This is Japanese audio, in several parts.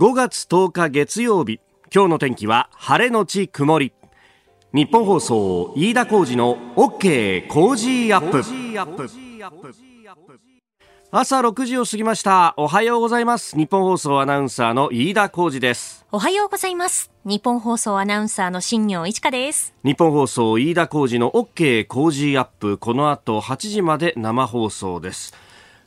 5月10日月曜日今日の天気は晴れのち曇り。日本放送飯田浩二の OK 工事アップ。朝6時を過ぎました。おはようございます。日本放送アナウンサーの飯田浩二です。おはようございます。日本放送アナウンサーの新業一華です。日本放送飯田浩二の OK 工事アップ。この後8時まで生放送です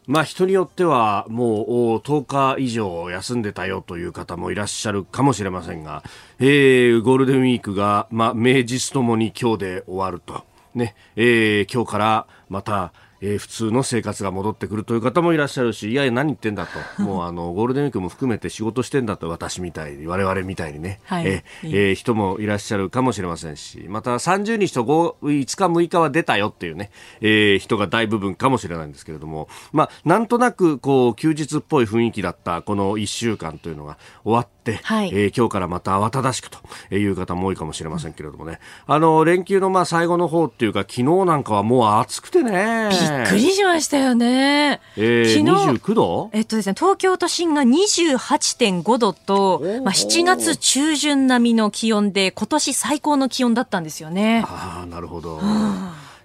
まあ人によってはもう10日以上休んでたよという方もいらっしゃるかもしれませんが、えー、ゴールデンウィークが、まあ、名実ともに今日で終わると。ね、えー、今日からまた、えー、普通の生活が戻ってくるという方もいらっしゃるし、いやいや何言ってんだと、もうあのゴールデンウィークも含めて仕事してんだと、私みたいに、我々みたいにね、はい、えー、えー、人もいらっしゃるかもしれませんし、また30日と5、5日、6日は出たよっていうね、えー、人が大部分かもしれないんですけれども、まあ、なんとなくこう休日っぽい雰囲気だったこの1週間というのが終わって、はい、えー、今日からまた慌ただしくという方も多いかもしれませんけれどもね、あの連休のまあ最後の方っていうか、昨日なんかはもう暑くてね。びっくりしました。よね。えー、昨日29度？えっとですね、東京都心が28.5度と、まあ、7月中旬並みの気温で、今年最高の気温だったんですよね。ああ、なるほど。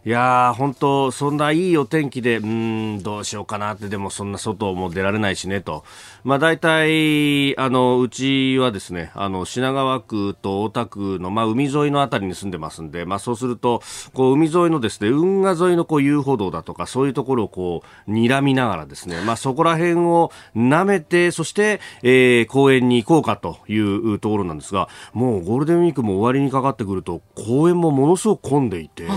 いやー、本当、そんないいお天気で、うん、どうしようかなって、でもそんな外も出られないしねと。まあ大体、あの、うちはですね、あの、品川区と大田区の、まあ海沿いのあたりに住んでますんで、まあそうすると、こう海沿いのですね、運河沿いのこう遊歩道だとか、そういうところをこう、睨みながらですね、まあそこら辺を舐めて、そして、えー、公園に行こうかというところなんですが、もうゴールデンウィークも終わりにかかってくると、公園もものすごく混んでいて、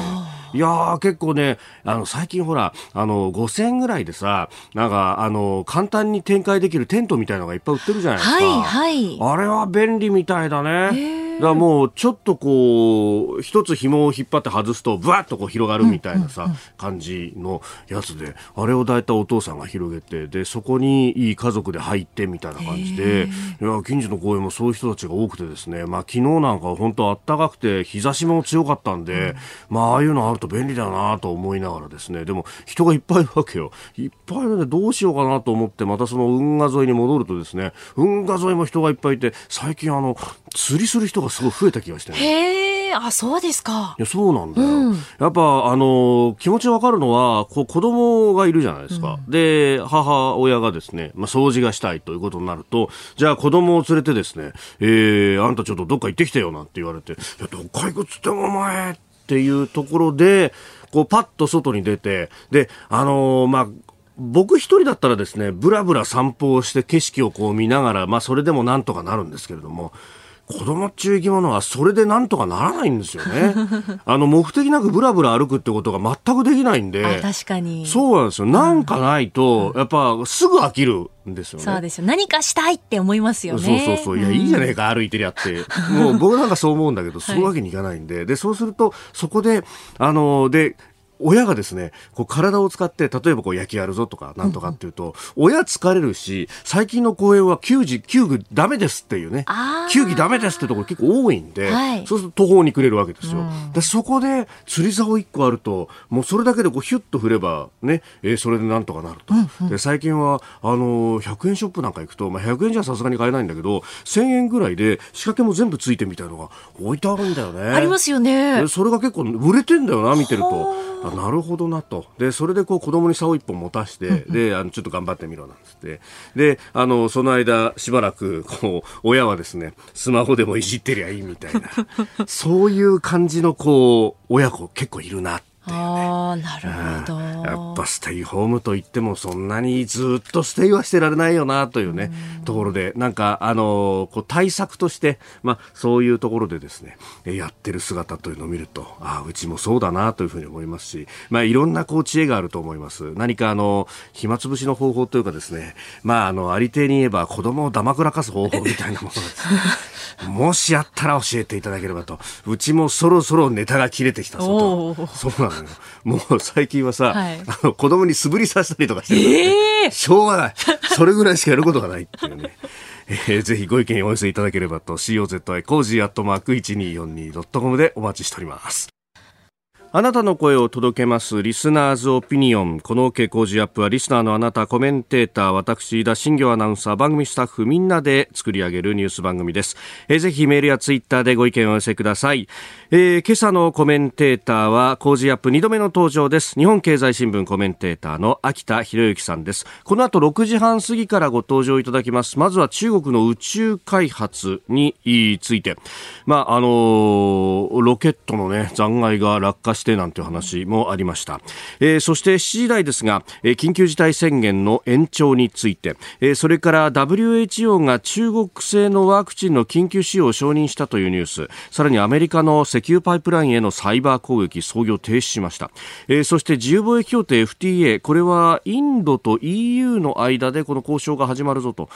いやー、結構ね、あの、最近ほら、あの、5000円ぐらいでさ、なんか、あの、簡単に展開できるテントみたいのがいっぱい売ってるじゃないですか。はいはい。あれは便利みたいだね。だもうちょっとこう一つ紐を引っ張って外すとぶわっとこう広がるみたいなさ、感じのやつであれを大体お父さんが広げてでそこにいい家族で入ってみたいな感じでいや近所の公園もそういう人たちが多くてですね、まあ、昨日なんか本当あったかくて日差しも強かったんで、うん、まあああいうのあると便利だなと思いながらですねでも人がいっぱいいるわけよ。いっぱいいるんでどうしようかなと思ってまたその運河沿いに戻るとですね運河沿いも人がいっぱいいて最近あの釣りする人がすごい増えた気がして、へえ、あ、そうですか。いや、そうなんだよ。うん、やっぱ、あの、気持ちわかるのは、こう、子供がいるじゃないですか。うん、で、母親がですね、まあ、掃除がしたいということになると、じゃあ子供を連れてですね、えー、あんたちょっとどっか行ってきてよなんて言われて、いや、どっか行くっつってもお前っていうところで、こう、パッと外に出て、で、あのー、まあ、僕一人だったらですね、ぶらぶら散歩をして景色をこう見ながら、まあそれでもなんとかなるんですけれども、子供っちゅう生き物はそれでなんとかならないんですよね。あの目的なくブラブラ歩くってことが全くできないんで。確かに。そうなんですよ。なんかないと、やっぱすぐ飽きるんですよね。そうですよ。何かしたいって思いますよね。そうそうそう。いや、いいじゃねえか、歩いてりゃって。もう僕なんかそう思うんだけど、そういうわけにいかないんで。で、そうすると、そこで、あの、で、親がですね、こう体を使って、例えばこう野球やるぞとか、なんとかっていうと、うん、親疲れるし、最近の公園は球児、球具ダメですっていうね、球技ダメですってところ結構多いんで、はい、そうすると途方に暮れるわけですよ。うん、で、そこで釣り竿1個あると、もうそれだけでこうヒュッと振れば、ね、えー、それでなんとかなると。うんうん、で、最近は、あのー、100円ショップなんか行くと、まあ、100円じゃさすがに買えないんだけど、1000円ぐらいで仕掛けも全部ついてみたいのが置いてあるんだよね。ありますよね。それが結構売れてんだよな、見てると。なるほどなと。でそれでこう子供に竿一本持たして、であのちょっと頑張ってみろなんつって。であのその間しばらくこう親はですねスマホでもいじってりゃいいみたいな。そういう感じのこう親子結構いるなああ、なるほど。やっぱステイホームといってもそんなにずっとステイはしてられないよなというね、うところで、なんか、あのこう対策として、まあ、そういうところでですね、やってる姿というのを見ると、ああ、うちもそうだなというふうに思いますし、まあ、いろんなこう知恵があると思います。何かあの、暇つぶしの方法というかですね、まあ、あの、ありていに言えば子供をだまくらかす方法みたいなものがですね、もしあったら教えていただければと。うちもそろそろネタが切れてきたぞと。そうなのよ。もう最近はさ、はい、あの子供に素振りさせたりとかしてるからね、えー、しょうがない。それぐらいしかやることがないっていうね。えー、ぜひご意見お寄せいただければと COZY cozy アットマーク 1242.com でお待ちしております。あなたの声を届けますリスナーズオピニオン。この OK 工事アップはリスナーのあなた、コメンテーター、私、田新行アナウンサー、番組スタッフみんなで作り上げるニュース番組です。えー、ぜひメールやツイッターでご意見をお寄せください。えー、今朝のコメンテーターは Cozy up 2度目の登場です。日本経済新聞コメンテーターの秋田浩之さんです。この後6時半過ぎからご登場いただきます。まずは中国の宇宙開発について。まあ、あのー、ロケットのね、残骸が落下ししてなんていう話もありました、えー、そして7時台ですが、えー、緊急事態宣言の延長について、えー、それから WHO が中国製のワクチンの緊急使用を承認したというニュースさらにアメリカの石油パイプラインへのサイバー攻撃操業停止しました、え、そして自由貿易協定 FTA これはインドと EU の間でこの交渉が始まるぞと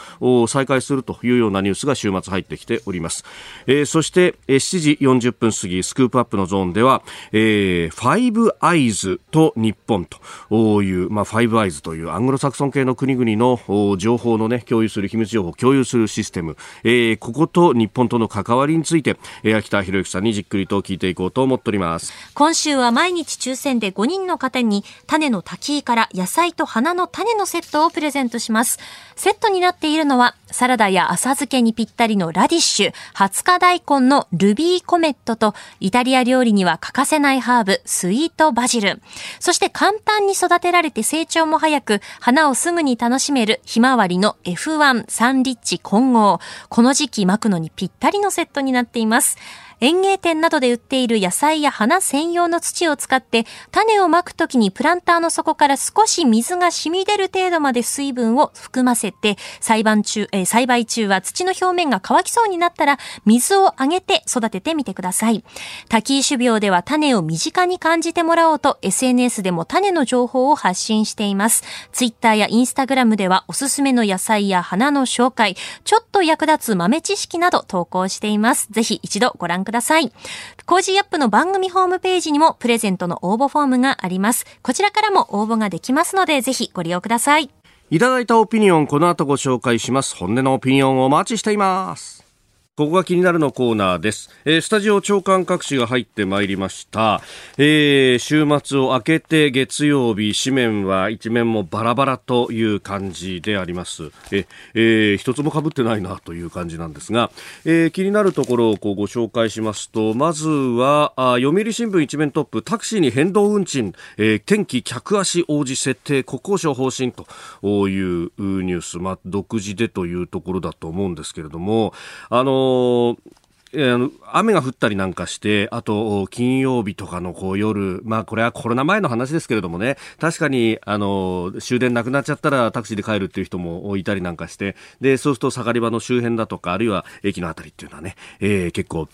再開するというようなニュースが週末入ってきております、え、そして7時40分過ぎスクープアップのゾーンでは、えー、ファイブアイズと日本という、まあ、ファイブアイズというアングロサクソン系の国々の情報のね、共有する、秘密情報を共有するシステム、えー、ここと日本との関わりについて、えー、秋田博之さんにじっくりと聞いていこうと思っております。今週は毎日抽選で5人の方に、種の滝から野菜と花の種のセットをプレゼントします。セットになっているのは、サラダや浅漬けにぴったりのラディッシュ、20日大根のルビーコメットと、イタリア料理には欠かせないハーブ、スイートバジル。そして簡単に育てられて成長も早く、花をすぐに楽しめるひまわりの F1 サンリッチ混合。この時期巻くのにぴったりのセットになっています。園芸店などで売っている野菜や花専用の土を使って種をまくときにプランターの底から少し水が染み出る程度まで水分を含ませて栽培中、えー、栽培中は土の表面が乾きそうになったら水をあげて育ててみてください。タキイ種苗では種を身近に感じてもらおうと SNS でも種の情報を発信しています。Twitter や Instagram ではおすすめの野菜や花の紹介、ちょっと役立つ豆知識など投稿しています。ぜひ一度ご覧ください。ださい Cozy up の番組ホームページにもプレゼントの応募フォームがあります。こちらからも応募ができますので、ぜひご利用ください。いただいたオピニオン、この後ご紹介します。本音のオピニオンをお待ちしています。ここが気になるのコーナーです。えー、スタジオ長官各紙が入ってまいりました。えー、週末を明けて月曜日、紙面は一面もバラバラという感じであります。え、えー、一つも被ってないなという感じなんですが、えー、気になるところをこうご紹介しますと、まずは、あ読売新聞一面トップ、タクシーに変動運賃、えー、天気客足応じ設定、国交省方針というニュース、まあ、独自でというところだと思うんですけれども、あのの雨が降ったりなんかして、あと、金曜日とかのこう夜、まあこれはコロナ前の話ですけれどもね、確かに、あの、終電なくなっちゃったらタクシーで帰るっていう人もいたりなんかして、で、そうすると下がり場の周辺だとか、あるいは駅の辺りっていうのはね、えー、結構、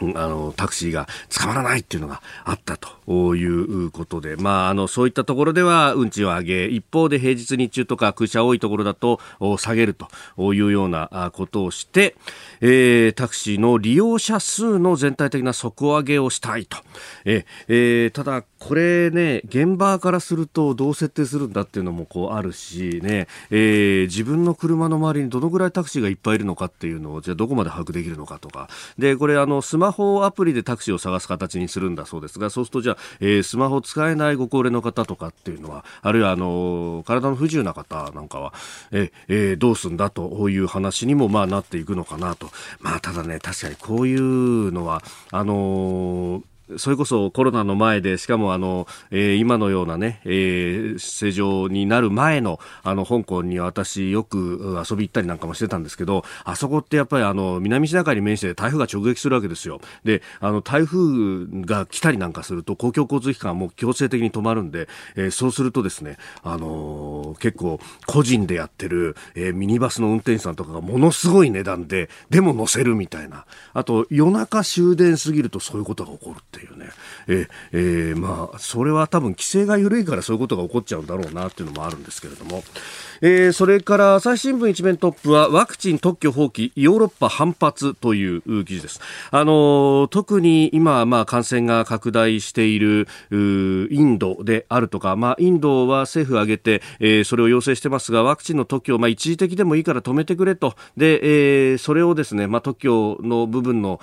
あの、タクシーが捕まらないっていうのがあったということで、まあ、あの、そういったところでは運賃を上げ、一方で平日日中とか空車多いところだと下げるというようなことをして、えー、タクシーの利用者数の全体的な底上げをしたいと。えー、ただ、これね、現場からするとどう設定するんだっていうのもこうあるしね、えー、自分の車の周りにどのぐらいタクシーがいっぱいいるのかっていうのを、じゃあどこまで把握できるのかとか。で、これあの、スマホアプリでタクシーを探す形にするんだそうですが、そうするとじゃあ、えー、スマホ使えないご高齢の方とかっていうのは、あるいはあの、体の不自由な方なんかは、ええー、どうすんだという話にもまあなっていくのかなと。まあただね、確かにこういうのは、あのーそれこそコロナの前で、しかもあの、えー、今のようなね、えー、正常になる前の、あの、香港に私よく遊び行ったりなんかもしてたんですけど、あそこってやっぱりあの、南シナ海に面して台風が直撃するわけですよ。で、あの、台風が来たりなんかすると、公共交通機関はもう強制的に止まるんで、えー、そうするとですね、あのー、結構、個人でやってる、えー、ミニバスの運転手さんとかがものすごい値段で、でも乗せるみたいな。あと、夜中終電過ぎるとそういうことが起こるってっていうね、ええー、まあ、それは多分規制が緩いからそういうことが起こっちゃうんだろうなっていうのもあるんですけれども、えー、それから朝日新聞一面トップはワクチン特許放棄ヨーロッパ反発という記事です。あの特に今、まあ、感染が拡大しているインドであるとか、まあ、インドは政府挙げて、えー、それを要請してますがワクチンの特許を、まあ、一時的でもいいから止めてくれと。で、えー、それをですね、まあ、特許の部分の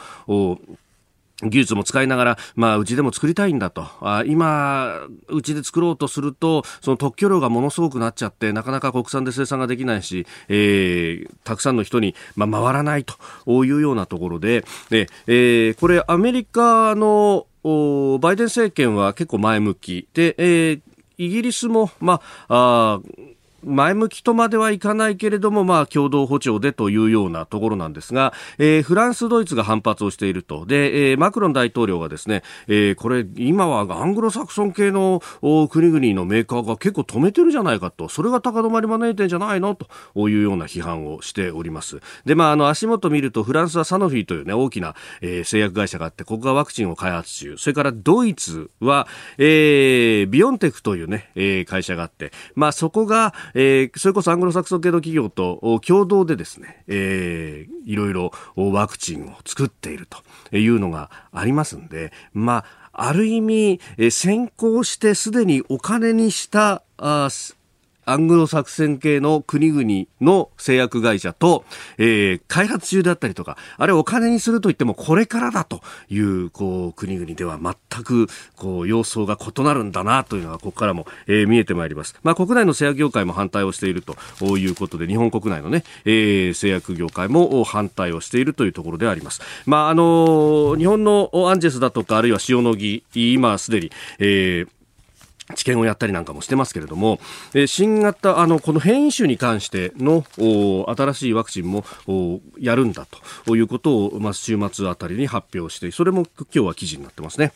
技術も使いながら、まあ、うちでも作りたいんだと。あ今、うちで作ろうとすると、その特許量がものすごくなっちゃって、なかなか国産で生産ができないし、えー、たくさんの人に、まあ、回らないというようなところで、でえー、これ、アメリカのバイデン政権は結構前向きで、えー、イギリスも、まあ、あ前向きとまではいかないけれども、まあ、共同歩調でというようなところなんですが、えー、フランス、ドイツが反発をしていると。で、えー、マクロン大統領がですね、えー、これ、今はアングロサクソン系の国々のメーカーが結構止めてるじゃないかと、それが高止まり招いてんじゃないのというような批判をしております。で、まあ、あの、足元見ると、フランスはサノフィーというね、大きな、えー、製薬会社があって、ここがワクチンを開発中。それからドイツは、えー、ビオンテクというね、えー、会社があって、まあ、そこが、えー、それこそアングロサクソン系の企業と共同でですね、えー、いろいろワクチンを作っているというのがありますんで、まあ、ある意味、え先行してすでにお金にしたあアングロ作戦系の国々の製薬会社と、えー、開発中であったりとか、あれお金にすると言ってもこれからだという、こう、国々では全く、こう、様相が異なるんだなというのが、ここからも、えー、見えてまいります。まあ、国内の製薬業界も反対をしているということで、日本国内のね、えー、製薬業界も反対をしているというところであります。まあ、あの日本のアンジェスだとか、あるいは塩野義、今すでに、えー、治験をやったりなんかもしてますけれども、え新型、あの、この変異種に関しての新しいワクチンもやるんだということを、まあ、週末あたりに発表して、それも今日は記事になってますね。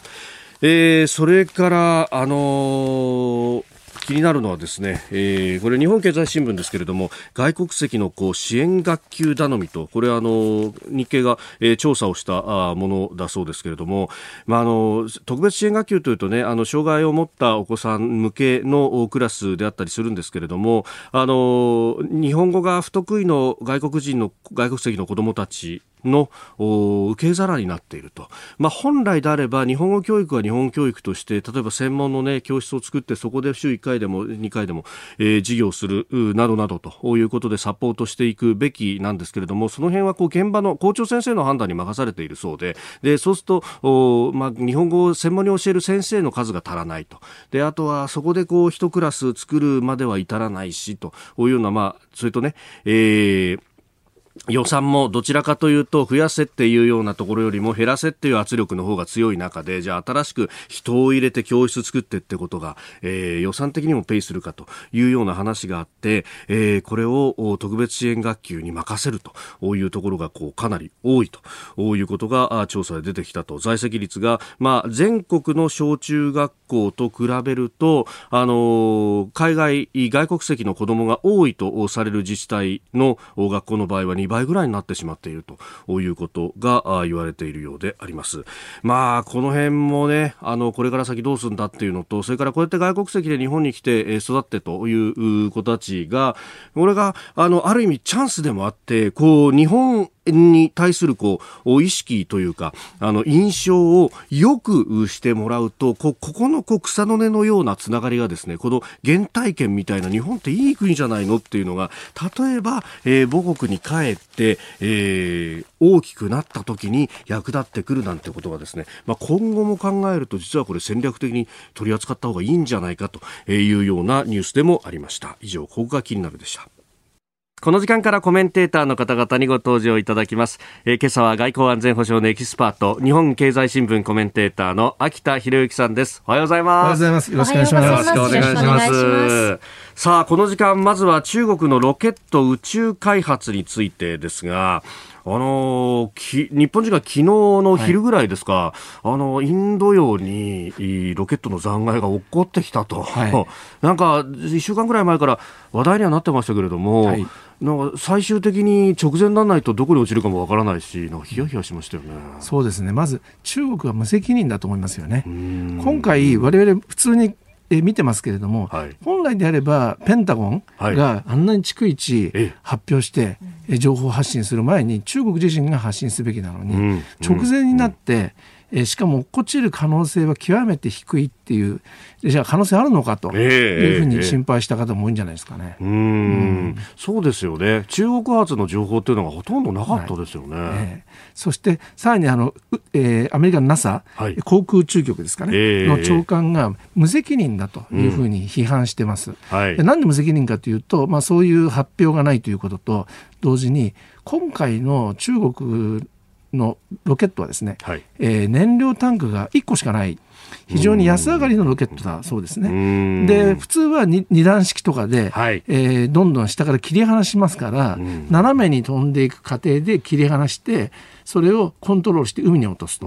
えー、それから、あのー気になるのはですね、えー、これ日本経済新聞ですけれども外国籍のこう支援学級頼みとこれあの日経が、えー、調査をしたあものだそうですけれども、まあ、あの特別支援学級というとねあの障害を持ったお子さん向けのクラスであったりするんですけれどもあの日本語が不得意の外国人の外国籍の子どもたちの受け皿になっていると、まあ、本来であれば日本語教育は日本教育として例えば専門の、ね、教室を作ってそこで週1回でも2回でも、えー、授業するなどなどということでサポートしていくべきなんですけれどもその辺はこう現場の校長先生の判断に任されているそうででそうすると、まあ、日本語を専門に教える先生の数が足らないと。であとはそこでこう一クラス作るまでは至らないしというような、まあ、それとね、えー予算もどちらかというと増やせっていうようなところよりも減らせっていう圧力の方が強い中でじゃあ新しく人を入れて教室作ってってことが、えー、予算的にもペイするかというような話があって、えー、これを特別支援学級に任せるというところがこうかなり多いということが調査で出てきたと。在籍率が、まあ、全国の小中学校と比べると、あの海外外国籍の子どもが多いとされる自治体の学校の場合は2倍ぐらいになってしまっているということが言われているようであります。まあ、この辺もね、あの、これから先どうするんだっていうのと、それからこうやって外国籍で日本に来て育ってという子たちが、これが、あの、ある意味チャンスでもあって、こう、日本に対するこう意識というかあの印象をよくしてもらうとここのこう草の根のようなつながりがですねこの原体験みたいな日本っていい国じゃないのっていうのが例えば、えー、母国に帰って、えー、大きくなった時に役立ってくるなんてことがですね、まあ、今後も考えると実はこれ戦略的に取り扱った方がいいんじゃないかというようなニュースでもありました。以上ここが気になるでした。この時間からコメンテーターの方々にご登場いただきます。えー、今朝は外交安全保障のエキスパート、日本経済新聞コメンテーターの秋田博之さんです。おはようございます。おはようございます。よろしくお願いします。よろしくお願いします。さあ、この時間、まずは中国のロケット宇宙開発についてですが、あのー、日本時間昨日の昼ぐらいですか、はい、あのインド洋にロケットの残骸が落っこってきたと、はい、なんか1週間ぐらい前から話題にはなってましたけれども、はい、なんか最終的に直前にならないとどこに落ちるかもわからないし、なんかヒヤヒヤしましたよね。そうですね。まず中国は無責任だと思いますよね。今回我々普通にえ見てますけれども、はい、本来であればペンタゴンがあんなに逐一発表して、え情報発信する前に中国自身が発信すべきなのに、うん、直前になって、えー、しかも落っこちる可能性は極めて低いっていうじゃあ可能性あるのかというふうに心配した方も多いんじゃないですかね。えー、うん、そうですよね。中国発の情報っていうのがほとんどなかったですよね。はい。えー、そしてさらにあの、えー、アメリカの NASA、はい、航空宇宙局ですかね、えー、の長官が無責任だというふうに批判してます。うんはい、なんで無責任かというと、まあ、そういう発表がないということと同時に今回の中国のロケットはですね、はい、えー、燃料タンクが1個しかない。非常に安上がりのロケットだそうですね。で普通は 2, 2段式とかで、はい、えー、どんどん下から切り離しますから、斜めに飛んでいく過程で切り離してそれをコントロールして海に落とすと。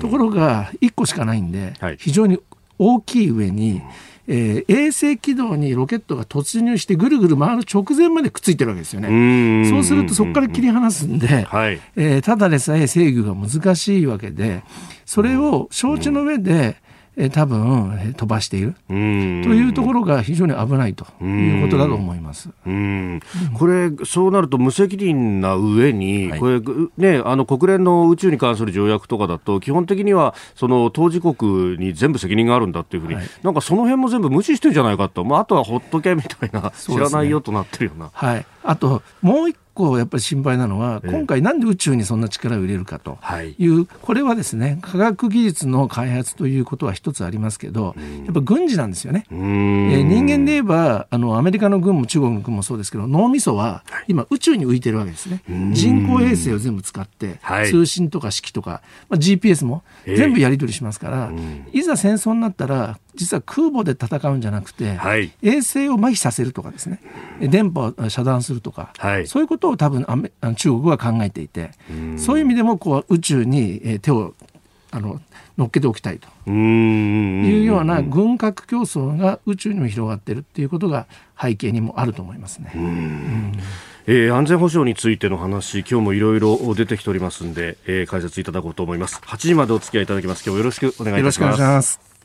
ところが1個しかないんで、はい、非常に大きい上に、えー、衛星軌道にロケットが突入してぐるぐる回る直前までくっついてるわけですよね。そうするとそこから切り離すんで、はい、えー、ただでさえ制御が難しいわけでそれを承知の上で、え多分飛ばしている。というところが非常に危ないということだと思います。うん。これそうなると無責任な上に、はい、これねあの国連の宇宙に関する条約とかだと基本的にはその当事国に全部責任があるんだっていうふうに、はい、なんかその辺も全部無視してるんじゃないかと、まああとはほっとけみたいな、知らないよとなってるような。はい。あともう一構やっぱり心配なのは、今回なんで宇宙にそんな力を入れるかという、これはですね科学技術の開発ということは一つありますけど、やっぱ軍事なんですよね。えー、人間で言えばあのアメリカの軍も中国の軍もそうですけど脳みそは今宇宙に浮いてるわけですね。人工衛星を全部使って、通信とか指揮とか、まあ、GPS も全部やり取りしますから、いざ戦争になったら実は空母で戦うんじゃなくて、はい、衛星を麻痺させるとかですね。電波を遮断するとか、はい、そういうことを多分中国は考えていてそういう意味でもこう宇宙に手をあの乗っけておきたいと。いうような軍拡競争が宇宙にも広がっているっていうことが背景にもあると思いますね。えー、安全保障についての話、今日もいろいろ出てきておりますんで、えー、解説いただこうと思います。8時までお付き合いいただきます。今日よろしくお願いいたします。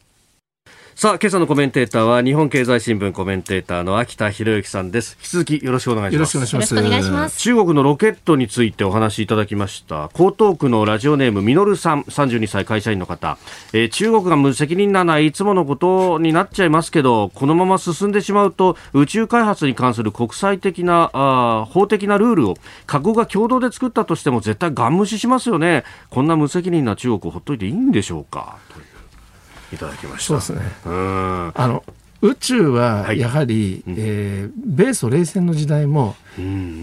さあ、今朝のコメンテーターは日本経済新聞コメンテーターの秋田博之さんです。引き続きよろしくお願いします。よろしくお願いします。中国のロケットについてお話しいただきました。江東区のラジオネームみのるさん、32歳会社員の方、えー、中国が無責任なのはいつものことになっちゃいますけど、このまま進んでしまうと宇宙開発に関する国際的なあ法的なルールを各国が共同で作ったとしても絶対ガン無視しますよね。こんな無責任な中国をほっといていいんでしょうか？いただきました。そうですね。あの宇宙はやはり、はい、えー、米ソ冷戦の時代も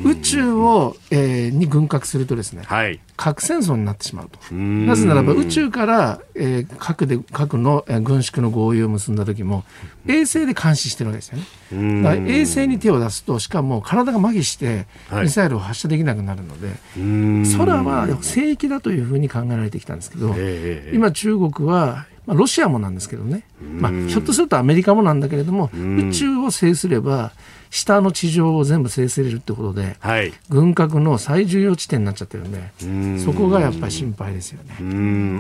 宇宙を、えー、に軍拡するとですね、はい、核戦争になってしまうと。なぜならば宇宙から、えー、核で核の、えー、軍縮の合意を結んだ時も衛星で監視してるわけですよね。だから衛星に手を出すとしかも体が麻痺してミサイルを発射できなくなるので、はい、空は聖域だというふうに考えられてきたんですけど、今中国はまあ、ロシアもなんですけどね、まあ、ひょっとするとアメリカもなんだけれども、宇宙を制すれば、下の地上を全部制せれるってことで、はい、軍拡の最重要地点になっちゃってるんで、ん。そこがやっぱり心配ですよね。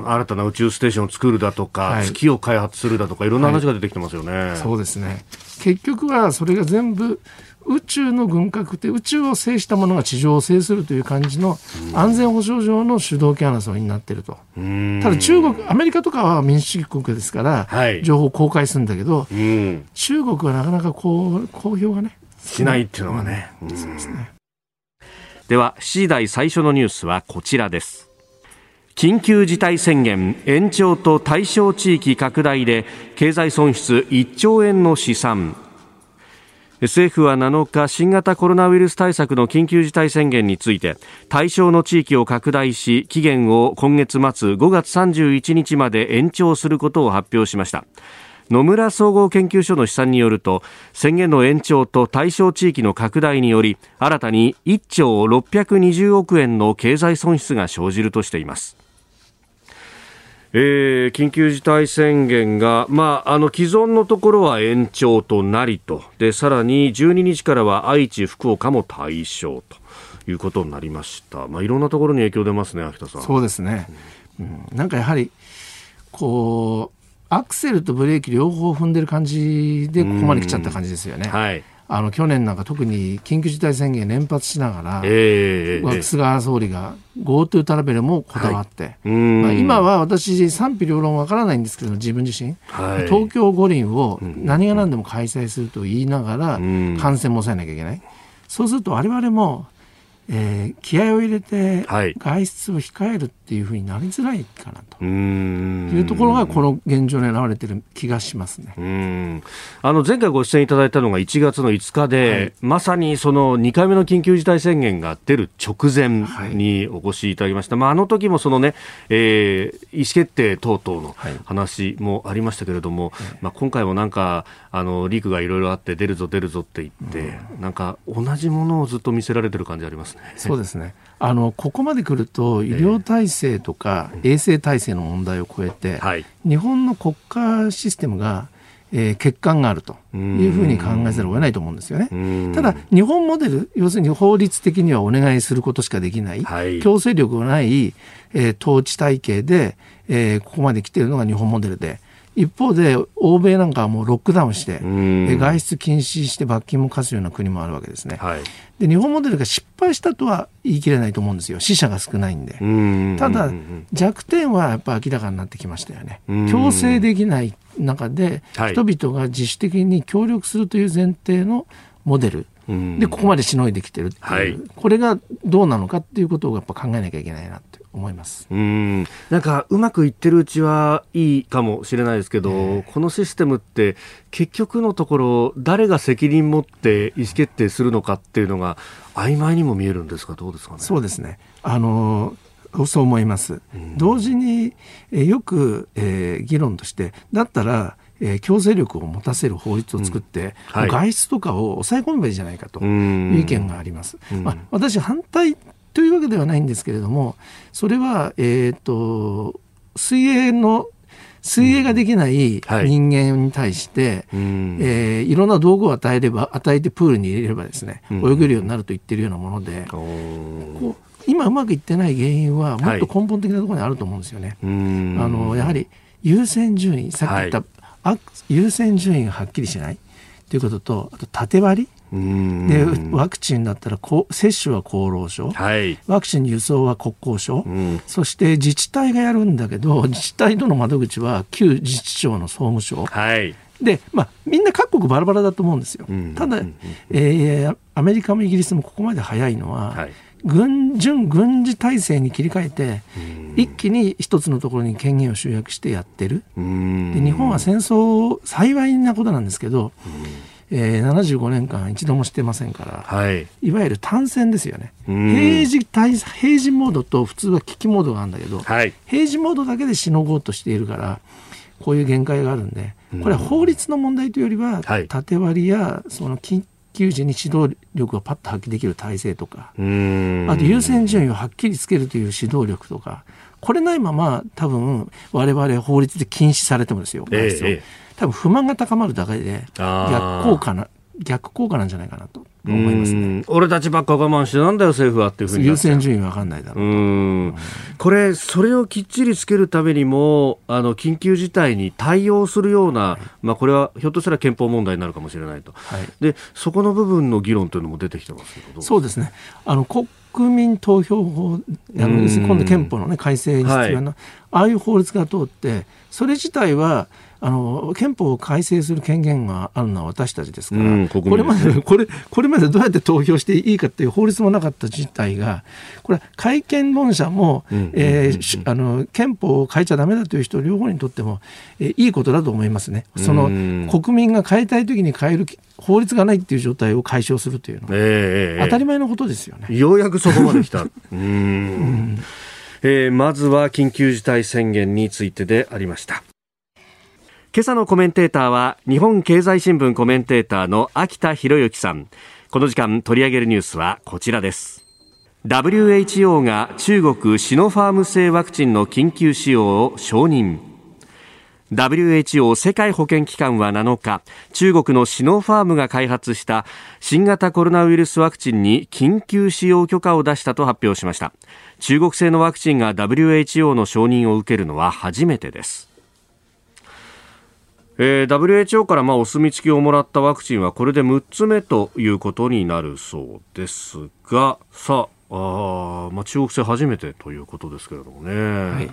新たな宇宙ステーションを作るだとか、はい、月を開発するだとか、いろんな話が出てきてますよね。はい、そうですね。結局はそれが全部宇宙の軍拡って宇宙を制したものが地上を制するという感じの安全保障上の主導権争いになっていると。ただ中国アメリカとかは民主主義国ですから、はい、情報を公開するんだけど中国はなかなかこう公表がねしないっていうのがね、うん、そうですね。では7時台最初のニュースはこちらです。緊急事態宣言延長と対象地域拡大で経済損失1兆円の試算政府は7日新型コロナウイルス対策の緊急事態宣言について対象の地域を拡大し期限を今月末5月31日まで延長することを発表しました。野村総合研究所の試算によると宣言の延長と対象地域の拡大により新たに1兆620億円の経済損失が生じるとしています。えー、緊急事態宣言が、まあ、あの既存のところは延長となりと。でさらに12日からは愛知、福岡も対象ということになりました、まあ、いろんなところに影響出ますね、秋田さん。そうですね、うん、なんかやはりこうアクセルとブレーキ両方踏んでる感じでここまで来ちゃった感じですよね。はいあの去年なんか特に緊急事態宣言連発しながら、えー、菅総理が GoTo トラベルもこだわって、はい、まあ、今は私賛否両論わからないんですけど自分自身、はい、東京五輪を何が何でも開催すると言いながら感染も抑えなきゃいけない。そうすると我々もえー、気合を入れて外出を控えるっていうふうになりづらいかなと。いうところがこの現状に現れてる気がしますね。あの前回ご出演いただいたのが1月の5日で、はい、まさにその2回目の緊急事態宣言が出る直前にお越しいただきました、はい、まあ、あの時もそのね、えー、意思決定等々の話もありましたけれども、はい、まあ、今回もなんかあのリークがいろいろあって出るぞ出るぞって言って、なんか同じものをずっと見せられてる感じありますね。そうですね。あのここまで来ると医療体制とか衛生体制の問題を超えて、はい、日本の国家システムがえー、欠陥があるというふうに考えざるを得ないと思うんですよね。ただ、日本モデル、要するに法律的にはお願いすることしかできない、はい、強制力がない、えー、統治体系で、えー、ここまで来ているのが日本モデルで、一方で欧米なんかはもうロックダウンして、外出禁止して罰金も課すような国もあるわけですね、はい、で日本モデルが失敗したとは言い切れないと思うんですよ。死者が少ないんで。ただ弱点はやっぱ明らかになってきましたよね。強制できない中で、人々が自主的に協力するという前提のモデル。でここまでしのいできてるっていう、はい、これがどうなのかっていうことをやっぱ考えなきゃいけないなって思います。うん。なんかうまくいってるうちはいいかもしれないですけど、えー、このシステムって結局のところ誰が責任持って意思決定するのかっていうのが曖昧にも見えるんですがどうですかね？そうですね。あのそう思います。同時に、えよく、えー、議論としてだったらえー、強制力を持たせる法律を作って、うん。はい、外出とかを抑え込めばいいじゃないかという意見があります。まあ、私反対というわけではないんですけれどもそれは、えーと、水泳の水泳ができない人間に対して、うん。はい、えー、いろんな道具を与えれば与えてプールに入れればですね、泳げるようになると言ってるようなもので、こう今うまくいってない原因はもっと根本的なところにあると思うんですよね。はい、あのやはり優先順位さっき言った、はい、優先順位がはっきりしないということとあと縦割りでワクチンだったら接種は厚労省、はい、ワクチン輸送は国交省、うん、そして自治体がやるんだけど自治体との窓口は旧自治庁の総務省。はい。で、まあ、みんな各国バラバラだと思うんですよ。ただ、えー、アメリカもイギリスもここまで早いのは、はい、軍準軍事体制に切り替えて、一気に一つのところに権限を集約してやってる。で日本は戦争、幸いなことなんですけど、えー、75年間一度もしてませんから、はい、いわゆる単線ですよね、平時平時モードと普通は危機モードがあるんだけど、はい、平時モードだけでしのごうとしているからこういう限界があるんでこれは法律の問題というよりは、縦割りやその緊急時に指導力がパッと発揮できる体制とかあと優先順位をはっきりつけるという指導力とかこれないまま多分我々法律で禁止されてもですよ、ええ、多分不満が高まるだけで逆効果な逆効果なんじゃないかなと思いますね。俺たちばっか我慢してなんだよ政府はっていうふうに優先順位わかんないだろううこれそれをきっちりつけるためにもあの緊急事態に対応するような、はい、まあこれはひょっとしたら憲法問題になるかもしれないと、はい、でそこの部分の議論というのも出てきてますけどそうですね。あの国民投票法あの今度憲法の、ね、改正に必要な、はい、ああいう法律が通ってそれ自体はあの憲法を改正する権限があるのは私たちですから、うん、これまで これこれまでどうやって投票していいかっていう法律もなかった事態がこれは改憲論者も、えあの憲法を変えちゃだめだという人両方にとっても、えー、いいことだと思いますね。その国民が変えたい時に変える法律がないっていう状態を解消するというのは、えー、当たり前のことですよね。ようやくそこまで来た。うん、えー、まずは緊急事態宣言についてでありました。今朝のコメンテーターは日本経済新聞コメンテーターの秋田博之さん。この時間取り上げるニュースはこちらです。WHO が中国シノファーム製ワクチンの緊急使用を承認。WHO 世界保健機関は7日中国のシノファームが開発した新型コロナウイルスワクチンに緊急使用許可を出したと発表しました。中国製のワクチンが WHO の承認を受けるのは初めてです。えー、WHO からまあお墨付きをもらったワクチンはこれで6つ目ということになるそうですがさああ、まあ、中国製初めてということですけれどもね。はい、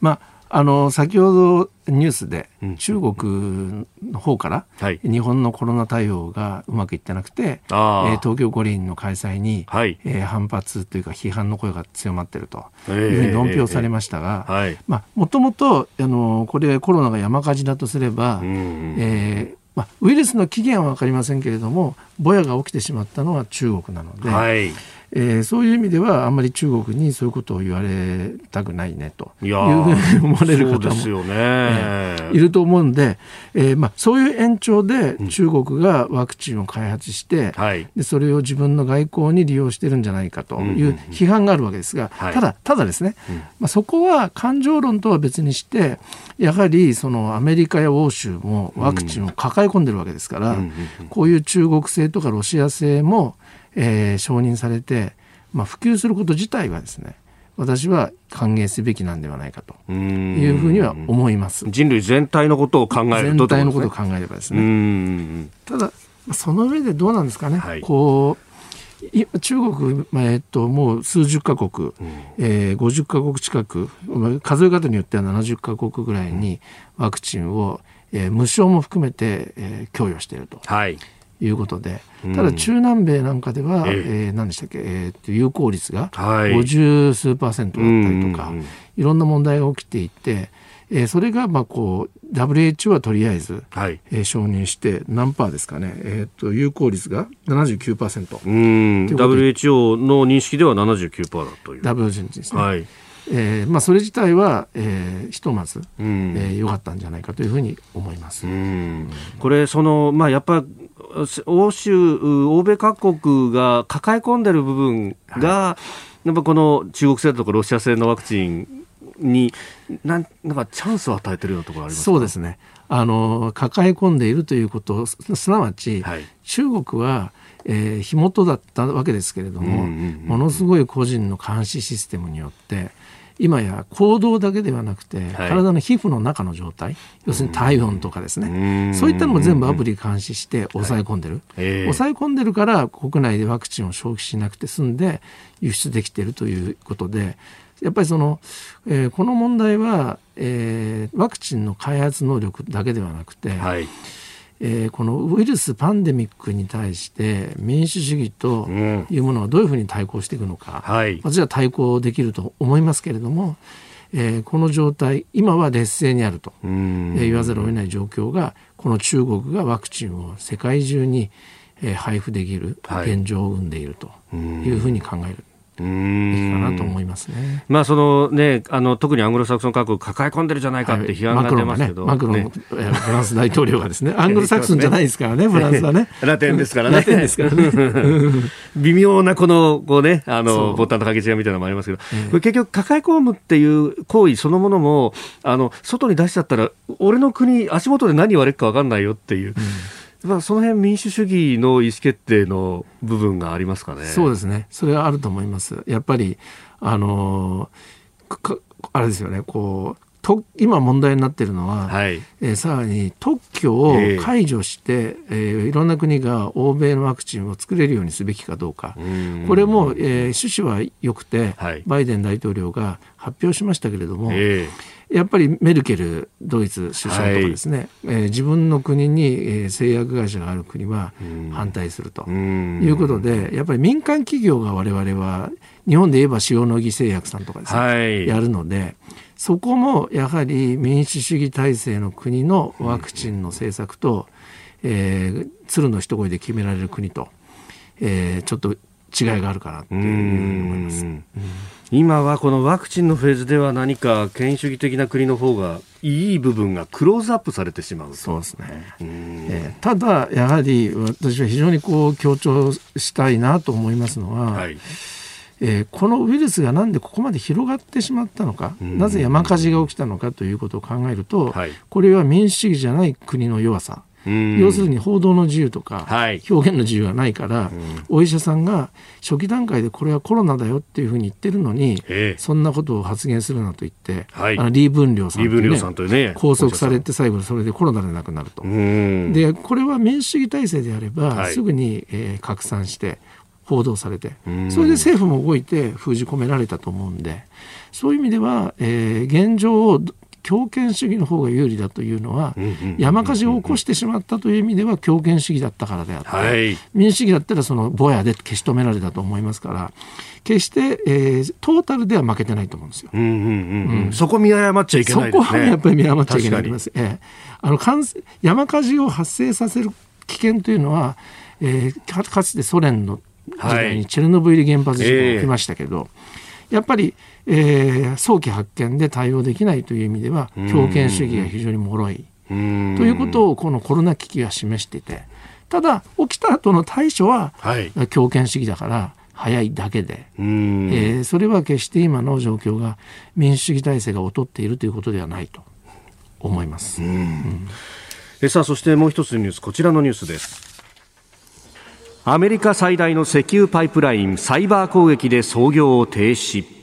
まああの先ほどニュースで中国の方から日本のコロナ対応がうまくいってなくて、はい、えー、東京五輪の開催に、はい、えー、反発というか批判の声が強まっているというふうに論評されましたがもともとこれコロナが山火事だとすれば、えーまあ、ウイルスの起源は分かりませんけれどもぼやが起きてしまったのは中国なので。はいえー、そういう意味ではあんまり中国にそういうことを言われたくないねと。いうふうに思われる方も、ね。えー、いると思うんで、えーまあ、そういう延長で中国がワクチンを開発して、うん、でそれを自分の外交に利用してるんじゃないかという批判があるわけですが、ただただですね、うん、まあ、そこは感情論とは別にしてやはりそのアメリカや欧州もワクチンを抱え込んでるわけですから、こういう中国製とかロシア製もえー、承認されて、まあ、普及すること自体はですね私は歓迎すべきなんではないかと。いうふうには思います。人類全体のことを考えると、全体のことを考えればですね。ただその上でどうなんですかね、はい、こう中国、まあ、えっと、もう数十か国、うん、えー、50か国近く数え方によっては70か国ぐらいにワクチンを、えー、無償も含めて、えー、供与していると。はいいうことで、ただ中南米なんかでは、ええ。ー、何でしたっけ、えー、有効率が50数パーセントだったりとか、はい、いろんな問題が起きていて、えー、それがまあこう WHO はとりあえず、はい。えー、承認して何パーですかね、えー、と有効率が79%うん。WHO の認識では79%だという。WHO ですね、はい。えーまあ、それ自体は、えー、ひとまず、うん、えー、よかったんじゃないかというふうに思います。これその、まあ、やっぱ欧州、欧米各国が抱え込んでる部分が、はい、やっぱこの中国製とかロシア製のワクチンになんなんかチャンスを与えてるようなところありますそうですね。あの抱え込んでいるということすなわち、はい、中国はえー、火元だったわけですけれども、ものすごい個人の監視システムによって今や行動だけではなくて、はい、体の皮膚の中の状態要するに体温とかですね。そういったのも全部アプリ監視して抑え込んでる、はい。えー、抑え込んでるから国内でワクチンを消費しなくて済んで輸出できているということでやっぱりその、えー、この問題は、えー、ワクチンの開発能力だけではなくて、はいえー、このウイルスパンデミックに対して民主主義というものはどういうふうに対抗していくのか、うんはい、私は対抗できると思いますけれども、えー、この状態今は劣勢にあると、えー、言わざるを得ない状況がこの中国がワクチンを世界中に、えー、配布できる現状を生んでいるというふうに考える。べきかなと思いますね。まあそのね、あの特にアングロサクソン各国抱え込んでるじゃないかって批判が出ますけど、はい、マクロンがね、マクロン、フランス大統領がですね、アングロサクソンじゃないですからね、フランスはね。ラテンですからね。ラテンですからね。微妙なこのこうね、あのボタンと掛け違いみたいなのもありますけど、これ結局抱え込むっていう行為そのものもあの外に出しちゃったら俺の国足元で何言われるか分かんないよっていう。うんまあ、その辺民主主義の意思決定の部分がありますかね。そうですね。それはあると思います。やっぱり、あのあれですよね、こう、と今問題になっているのは、はい、えー、さらに特許を解除して、えー、えー、いろんな国が欧米のワクチンを作れるようにすべきかどうか、これも、えー、趣旨は良くて、はい、バイデン大統領が発表しましたけれども、えーやっぱりメルケルドイツ首相とかですね、はい、えー、自分の国に、えー、製薬会社がある国は反対するということで、やっぱり民間企業が我々は日本で言えば塩野義製薬さんとかですね、はい、やるのでそこもやはり民主主義体制の国のワクチンの政策と、えー、鶴の一声で決められる国と、えー、ちょっと違いがあるかなというふうに思います。今はこのワクチンのフェーズでは何か権威主義的な国の方がいい部分がクローズアップされてしまうそうですね、えー、ただやはり私は非常にこう強調したいなと思いますのは、はい。えー、このウイルスがなんでここまで広がってしまったのか、なぜ山火事が起きたのかということを考えると、はい、これは民主主義じゃない国の弱さ、要するに報道の自由とか、表現の自由がないから、お医者さんが初期段階でこれはコロナだよっていうふうに言ってるのに、そんなことを発言するなと言って、はい、あの李文亮さんというね、拘束されて最後それでコロナで亡くなると。でこれは民主主義体制であれば、すぐに、えー、拡散して報道されてそれで政府も動いて封じ込められたと思うんでそういう意味では、えー、現状を強権主義の方が有利だというのは、山火事を起こしてしまったという意味では強権主義だったからであって、はい、民主主義だったらそのぼやで消し止められたと思いますから決して、えー、トータルでは負けてないと思うんですよ。そこ見誤っちゃいけない、ね、そこはやっぱり見誤っちゃいけないと思います。えー、あの山火事を発生させる危険というのは、えー、かつてソ連の時代にチェルノブイリ原発事故が起きましたけど、はいえ。ー、やっぱり、えー、早期発見で対応できないという意味では強権主義が非常に脆い。ということをこのコロナ危機は示していてただ起きた後の対処は強権主義だから早いだけで、えー、それは決して今の状況が民主主義体制が劣っているということではないと思います。うん。えさあそしてもう一つのニュースこちらのニュースです。アメリカ最大の石油パイプラインサイバー攻撃で操業を停止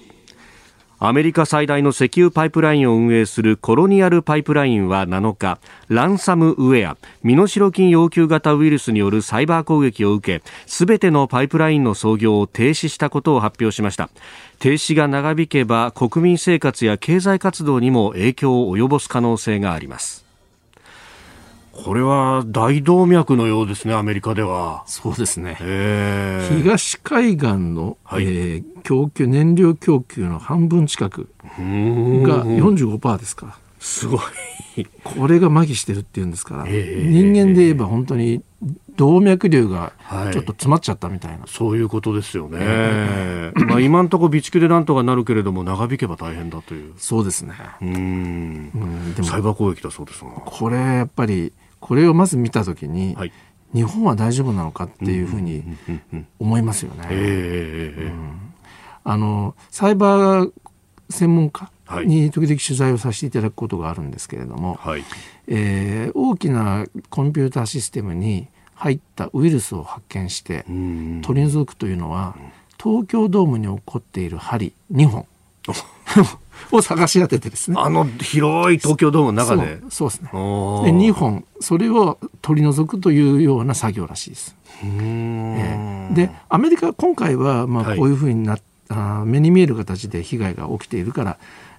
アメリカ最大の石油パイプラインを運営するコロニアルパイプラインは7日ランサムウェア身代金要求型ウイルスによるサイバー攻撃を受けすべてのパイプラインの操業を停止したことを発表しました。停止が長引けば国民生活や経済活動にも影響を及ぼす可能性があります。これは大動脈のようですね、アメリカでは。そうですね。東海岸の、はい、えー、供給、燃料供給の半分近くが45%ですか。ら。すごい。これが麻痺してるっていうんですから、人間で言えば本当に動脈瘤がちょっと詰まっちゃったみたいな、はい、そういうことですよね、まあ今のところ備蓄でなんとかなるけれども長引けば大変だという。そうですね。うん。でもサイバー攻撃だそうですこれやっぱりこれをまず見た時に、はい、日本は大丈夫なのかっていうふうに思いますよね。あのサイバー専門家に時々取材をさせていただくことがあるんですけれども、はい、えー、大きなコンピューターシステムに入ったウイルスを発見して取り除くというのは東京ドームに起こっている針2本 を探し当ててですね。あの広い東京ドームの中で？そうですね。で、2本、それを取り除くというような作業らしいです。えー、で、アメリカ、今回は、まあ、こういうふうになっ、はい、あ目に見える形で被害が起きているから、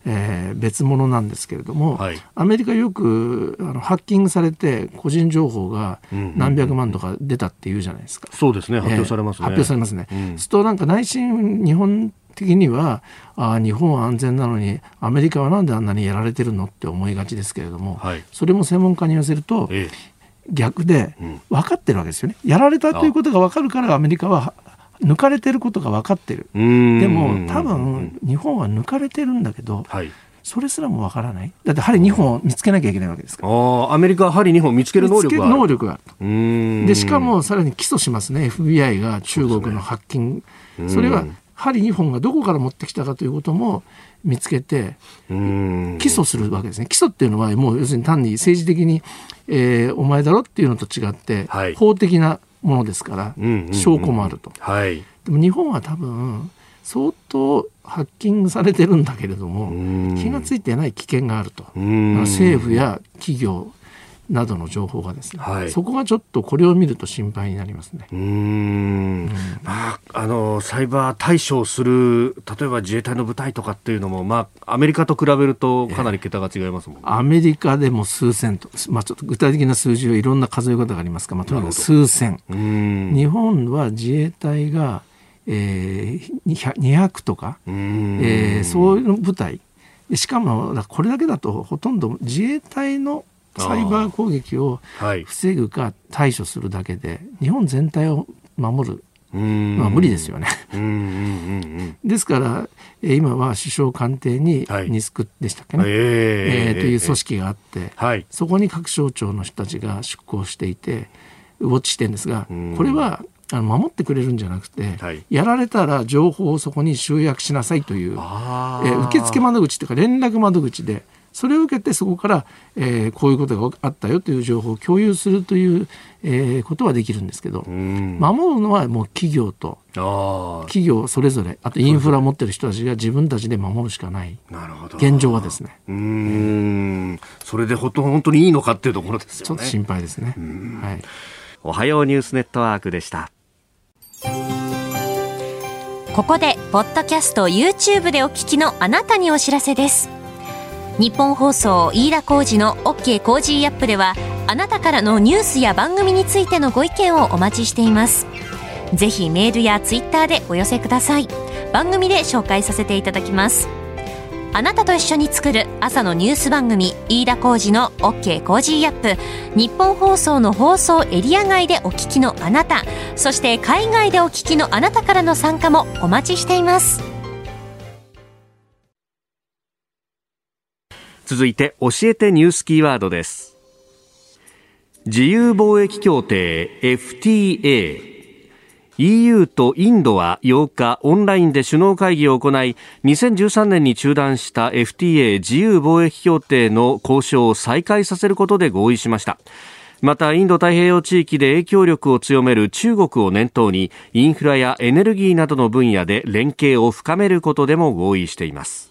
えー、別物なんですけれども、はい、アメリカよくあのハッキングされて個人情報が何百万とか出たっていうじゃないですか。そうですね、発表されますね。発表されますね。うん、するとなんか内心日本的にはあ日本は安全なのにアメリカはなんであんなにやられてるのって思いがちですけれども、はい、それも専門家に言わせると、ええ、逆で分かってるわけですよね。やられたということが分かるからアメリカは抜かれてることが分かってる。でも多分日本は抜かれてるんだけど、はいそれすらもわからない。だって針2本見つけなきゃいけないわけですから。あアメリカは針2本見つける能力がある。能力がある。で、しかもさらに起訴しますね。FBI が中国のハッキング。それは針2本がどこから持ってきたかということも見つけて起訴するわけですね。起訴っていうのはもう要するに単に政治的に、えー、お前だろっていうのと違って、はい、法的なものですから、証拠もあると、はい、でも日本は多分相当ハッキングされてるんだけれども気が付いてない危険があると。政府や企業などの情報がですね、はい、そこがちょっとこれを見ると心配になりますね。うん、まあ、あのサイバー対処する例えば自衛隊の部隊とかっていうのも、まあ、アメリカと比べるとかなり桁が違いますもんね。アメリカでも数千と、まあ、ちょっと具体的な数字はいろんな数え方があります。が、まあ、とにかく数千。日本は自衛隊が、えー、200とか、えー、そういう部隊。しかもこれだけだとほとんど自衛隊のサイバー攻撃を防ぐか対処するだけで、日本全体を守る。まあ、無理ですよね。ですから今は首相官邸にニスクでしたっけね、はい、えー、という組織があって、はい、そこに各省庁の人たちが出向していてウォッチしてるんですがこれはあの守ってくれるんじゃなくて、はい、やられたら情報をそこに集約しなさいという、えー、受付窓口というか連絡窓口でそれを受けてそこから、えー、こういうことがあったよという情報を共有するという、えー、ことはできるんですけど、守るのはもう企業と企業それぞれあとインフラを持ってる人たちが自分たちで守るしかない。なるほど。現状はですね。うん。それで本当にいいのかっていうところですよね。ちょっと心配ですね、はい、おはようニュースネットワークでした。ここでポッドキャスト YouTube でお聞きのあなたにお知らせです日本放送飯田浩二の OK コージーアップではあなたからのニュースや番組についてのご意見をお待ちしています。ぜひメールやツイッターでお寄せください。番組で紹介させていただきます。あなたと一緒に作る朝のニュース番組飯田浩二の OK コージーアップ。日本放送の放送エリア外でお聞きのあなたそして海外でお聞きのあなたからの参加もお待ちしています。続いて教えてニュースキーワードです。自由貿易協定 FTA EU とインドは8日オンラインで首脳会議を行い2013年に中断した FTA 自由貿易協定の交渉を再開させることで合意しました。またインド太平洋地域で影響力を強める中国を念頭にインフラやエネルギーなどの分野で連携を深めることでも合意しています。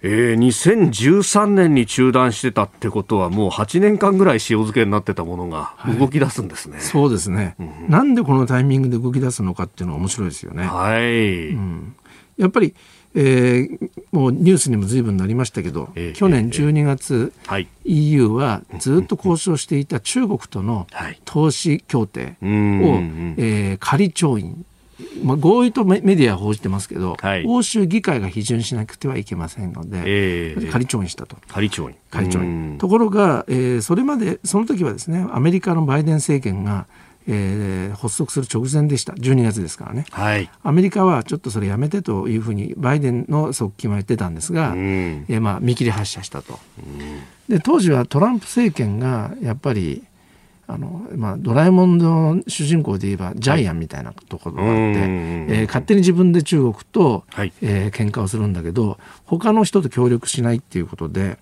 えー、2013年に中断してたってことは、もう8年間ぐらい塩漬けになってたものが動き出すんですね。はい、そうですね、うん、なんでこのタイミングで動き出すのかっていうのは面白いですよね。はい、うん、やっぱり、えー、もうニュースにも随分なりましたけど、えー、去年12月、えーはい、EU はずっと交渉していた中国との投資協定を、はい、えー、仮調印まあ、合意とメディアは報じてますけど、はい、欧州議会が批准しなくてはいけませんので、えー、仮調印したと。仮調印。仮調印。ところが、えー、それまで、その時はですね、アメリカのバイデン政権が、えー、発足する直前でした。12月ですからね、はい、アメリカはちょっとそれやめてというふうにバイデンの側近は言ってたんですが、うん、えー、まあ、見切り発車したと、うん、で当時はトランプ政権がやっぱりあのまあ、ドラえもんの主人公で言えばジャイアンみたいなところがあって、はい、えー、勝手に自分で中国と、はい、えー、喧嘩をするんだけど他の人と協力しないっていうことで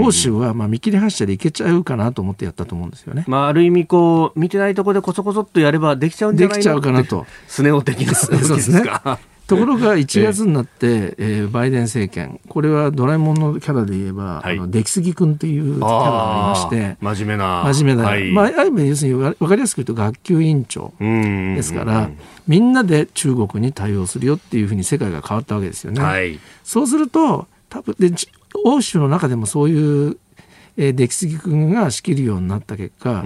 欧州はまあ見切り発車でいけちゃうかなと思ってやったと思うんですよね。まあ、ある意味こう見てないところでこそこそっとやればできちゃうんじゃないできちゃうかなと。スネ夫的なそうですね。ところが1月になって、えー、えー、バイデン政権これはドラえもんのキャラで言えば、はい、あの出来すぎ君っていうキャラがありまして真面目な。真面目な、はい、まあ、ある意味要するに分かりやすく言うと学級委員長。ですからみんなで中国に対応するよっていうふうに世界が変わったわけですよね。はい、そうすると多分で欧州の中でもそういうえー、出来すぎ君が仕切るようになった結果、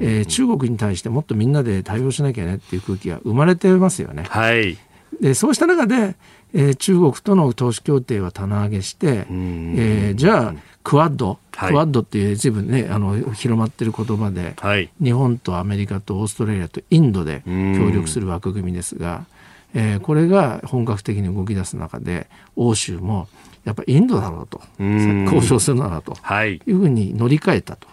え中国に対してもっとみんなで対応しなきゃねっていう空気が生まれてますよね。はい、でそうした中で、えー、中国との投資協定は棚上げして、えー、じゃあクワッド、はい、クワッドっていう随分ねあの広まってる言葉で、はい、日本とアメリカとオーストラリアとインドで協力する枠組みですが、えー、これが本格的に動き出す中で欧州もやっぱりインドだろうと交渉するならとい。うふうに乗り換えたと。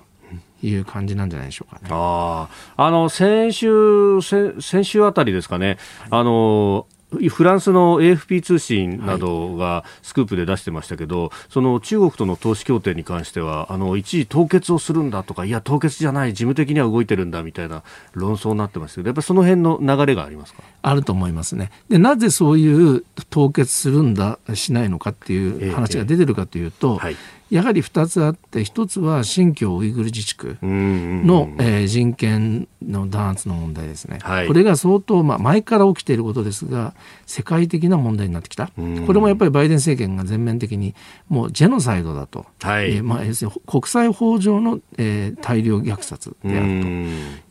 いう感じなんじゃないでしょうかね。ああの先週先週あたりですかね、あのフランスの AFP 通信などがスクープで出してましたけど、はい、その中国との投資協定に関しては、あの一時凍結をするんだとか、いや、凍結じゃない、事務的には動いてるんだみたいな論争になってますけど、やっぱりその辺の流れがありますか？あると思いますね。で、なぜそういう凍結するんだ、しないのかっていう話が出てるかというと、ええはいやはり2つあって1つは新疆ウイグル自治区の、えー、人権の弾圧の問題ですね、はい、これが相当、まあ、前から起きていることですが世界的な問題になってきた。これもやっぱりバイデン政権が全面的にもうジェノサイドだと、はい、えー、まあ、要するに国際法上の、えー、大量虐殺であると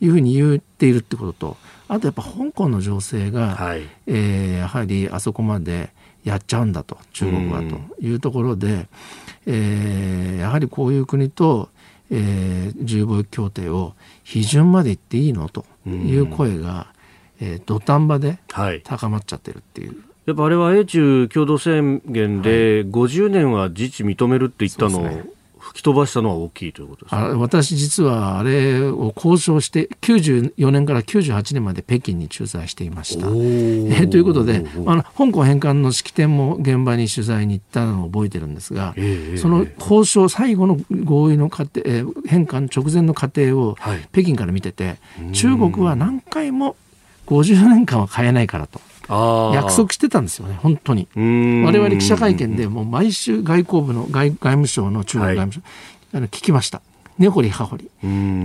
いうふうに言っているってこととあとやっぱ香港の情勢が、はい、えー、やはりあそこまでやっちゃうんだと中国はというところで、えー、やはりこういう国と、えー、自由貿易協定を批准まで行っていいのという声が、えー、土壇場で高まっちゃってるっていう。はいやっぱあれは英中共同宣言で50年は自治認めるって言ったのを吹き飛ばしたのは大きいということです、ね、私実はあれを交渉して94年から98年まで北京に駐在していました。えー、ということであの香港返還の式典も現場に取材に行ったのを覚えてるんですが、えー、その交渉最後の合意の過程、えー、返還直前の過程を北京から見てて、はい、中国は何回も50年間は変えないからと。約束してたんですよね、本当に。我々記者会見でもう毎週外交部の外外務省の中国外務省、はい、あの聞きました。根掘り葉掘り。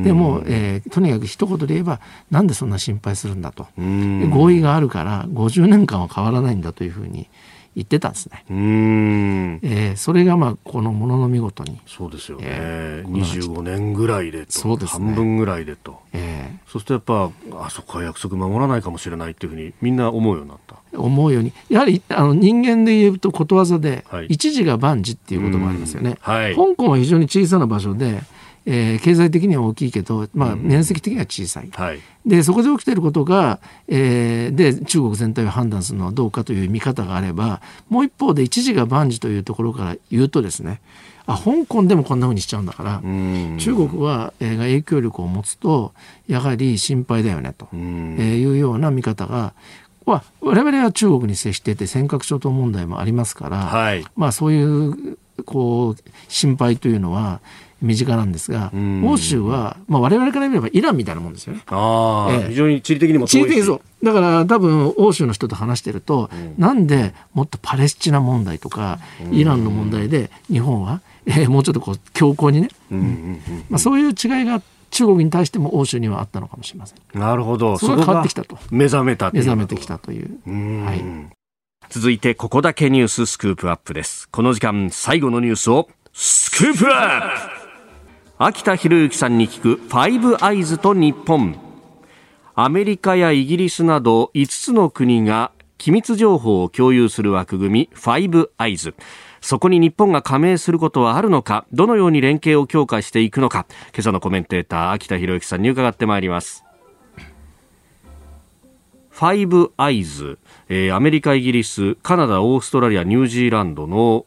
でも、えー、とにかく一言で言えば、なんでそんな心配するんだと。合意があるから50年間は変わらないんだというふうに言ってたんですね。うん、えー、それがまあこのものの見事に。そうですよね。えー、25年ぐらいでと。そうですね。半分ぐらいでと。えー、そうするとやっぱ、あそこは約束守らないかもしれないっていうふうにみんな思うようになった。思うように。やはりあの人間で言うとことわざで、はい、一時が万事っていうこともありますよね。はい、香港は非常に小さな場所で、えー、経済的には大きいけど、まあ、面積的には小さい、うんはい、でそこで起きていることが、えー、で中国全体を判断するのはどうかという見方があればもう一方で一時が万事というところから言うとですねあ香港でもこんなふうにしちゃうんだから、中国は、えー、影響力を持つとやはり心配だよねと、えー、いうような見方が我々は中国に接していて尖閣諸島問題もありますから、はい、まあそういうこう心配というのは身近なんですが、欧州は、まあ、我々から見ればイランみたいなもんですよね。あええ、非常に地理的にも地理的にそう。だから多分欧州の人と話してると、うん、なんでもっとパレスチナ問題とか、イランの問題で日本は、えー、もうちょっとこう強硬にね、まあ、そういう違いが中国に対しても欧州にはあったのかもしれません。なるほど。それが変わってきたと。目覚めた目覚めてきたという。うはい。続いてここだけニューススクープアップです。この時間最後のニュースをスクープアップ秋田博之さんに聞くファイブアイズと日本。アメリカやイギリスなど5つの国が機密情報を共有する枠組みファイブアイズ。そこに日本が加盟することはあるのかどのように連携を強化していくのか今朝のコメンテーター秋田博之さんに伺ってまいります。ファイブアイズ、えー、アメリカ、イギリス、カナダ、オーストラリア、ニュージーランドの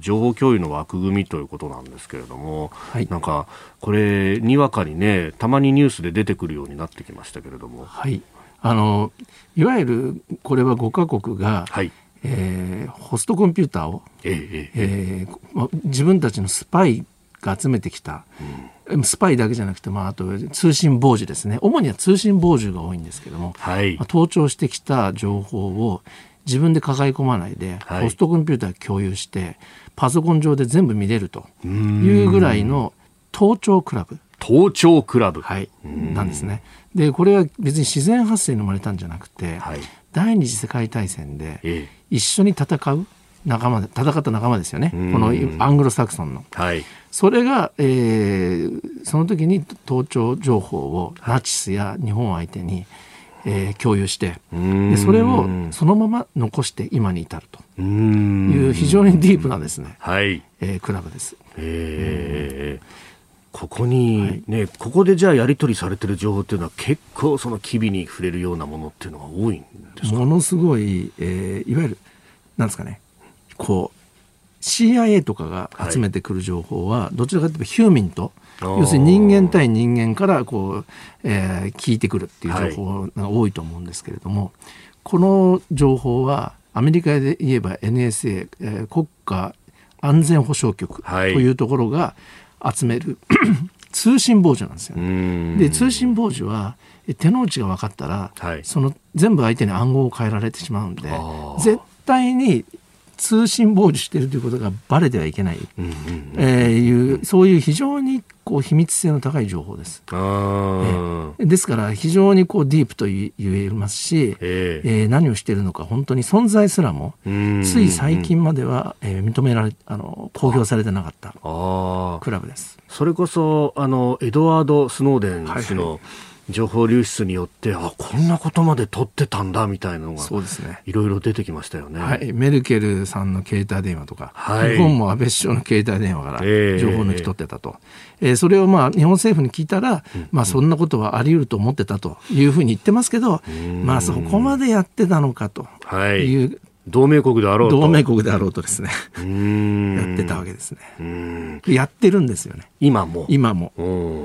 情報共有の枠組みということなんですけれども、はい、なんかこれ、にわかにね、たまにニュースで出てくるようになってきましたけれども。はい、あのいわゆるこれは5か国が、はい。えー、ホストコンピューターを、えええー、自分たちのスパイが集めてきた、うん、スパイだけじゃなくて、まあ、あと通信傍受ですね。主には通信傍受が多いんですけども、はい。まあ、盗聴してきた情報を自分で抱え込まないで、はい、ホストコンピューター共有してパソコン上で全部見れるというぐらいの盗聴クラブ。盗聴クラブ、はい、なんですね。でこれは別に自然発生に生まれたんじゃなくて、はい、第二次世界大戦で一緒に戦う仲間で戦った仲間ですよね。このアングロサクソンの。はい、それが、えー、その時に盗聴情報をナチスや日本相手に、えー、共有してでそれをそのまま残して今に至ると。いう非常にディープなですね、はい。えー、クラブです。えー。ここにね、はい、ここでじゃあやり取りされてる情報っていうのは結構その機微に触れるようなものっていうのが多いんですか？ものすごい、えー、いわゆるなんですかねこう CIA とかが集めてくる情報は、どちらかというとヒューミンと要するに人間対人間からこう、えー、聞いてくるっていう情報が多いと思うんですけれども、はい、この情報はアメリカで言えば NSA、えー、国家安全保障局というところが集める、はい、通信傍受なんですよ、ね。で通信傍受は手の内が分かったら、はい、その全部相手に暗号を変えられてしまうんで絶対に通信傍受しているということがばれてはいけない、うんうん、えー、いうそういう非常にこう秘密性の高い情報です。えー、ですから非常にこうディープと言えますし、えー、えー、何をしているのか本当に存在すらもつい最近までは、えー、認められあの公表されてなかったクラブです。それこそあのエドワード・スノーデン氏の、はいはい情報流出によってあこんなことまで取ってたんだみたいなのがそうですね。いろいろ出てきましたよね、はい、メルケルさんの携帯電話とか、はい、日本も安倍首相の携帯電話から情報抜き取ってたと、えー、えー、それをまあ日本政府に聞いたら、うん、まあ、そんなことはあり得ると思ってたというふうに言ってますけど、まあ、そこまでやってたのかという同盟国であろうと。同盟国であろうとですね。やってたわけですね。やってるんですよね。今も？今も。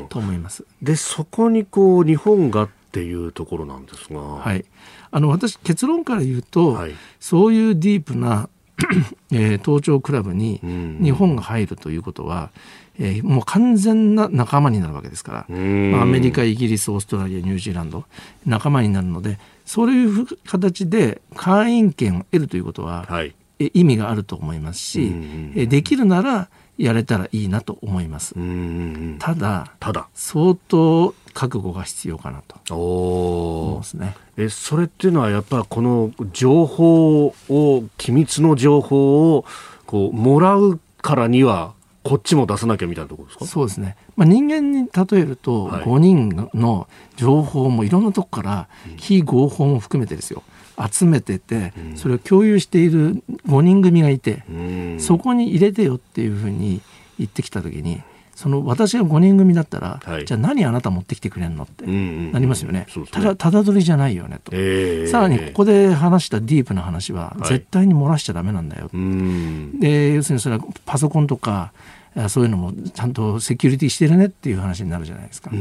と思います。で、そこにこう、日本がっていうところなんですが。はい。あの、私、結論から言うと、はい、そういうディープな えー、東京クラブに日本が入るということは、えー、もう完全な仲間になるわけですから、まあ、アメリカ、イギリス、オーストラリア、ニュージーランド、仲間になるので、そういう形で会員権を得るということは、はい、意味があると思いますし、えできるならやれたらいいなと思います。ただ、ただ。相当覚悟が必要かなと。思いますね。えそれっていうのはやっぱこの情報を機密の情報をこうもらうからにはこっちも出さなきゃみたいなところですか？そうですね、まあ、人間に例えると、5人の情報もいろんなとこから非合法も含めてですよ。集めててそれを共有している5人組がいて、そこに入れてよっていうふうに言ってきた時にその私が5人組だったら、はい、じゃあ何あなた持ってきてくれんのってなりますよね。ただただ取りじゃないよねと、えー、さらにここで話したディープな話は絶対に漏らしちゃだめなんだよ、はい、で要するにそれはパソコンとかそういうのもちゃんとセキュリティしてるねっていう話になるじゃないですか。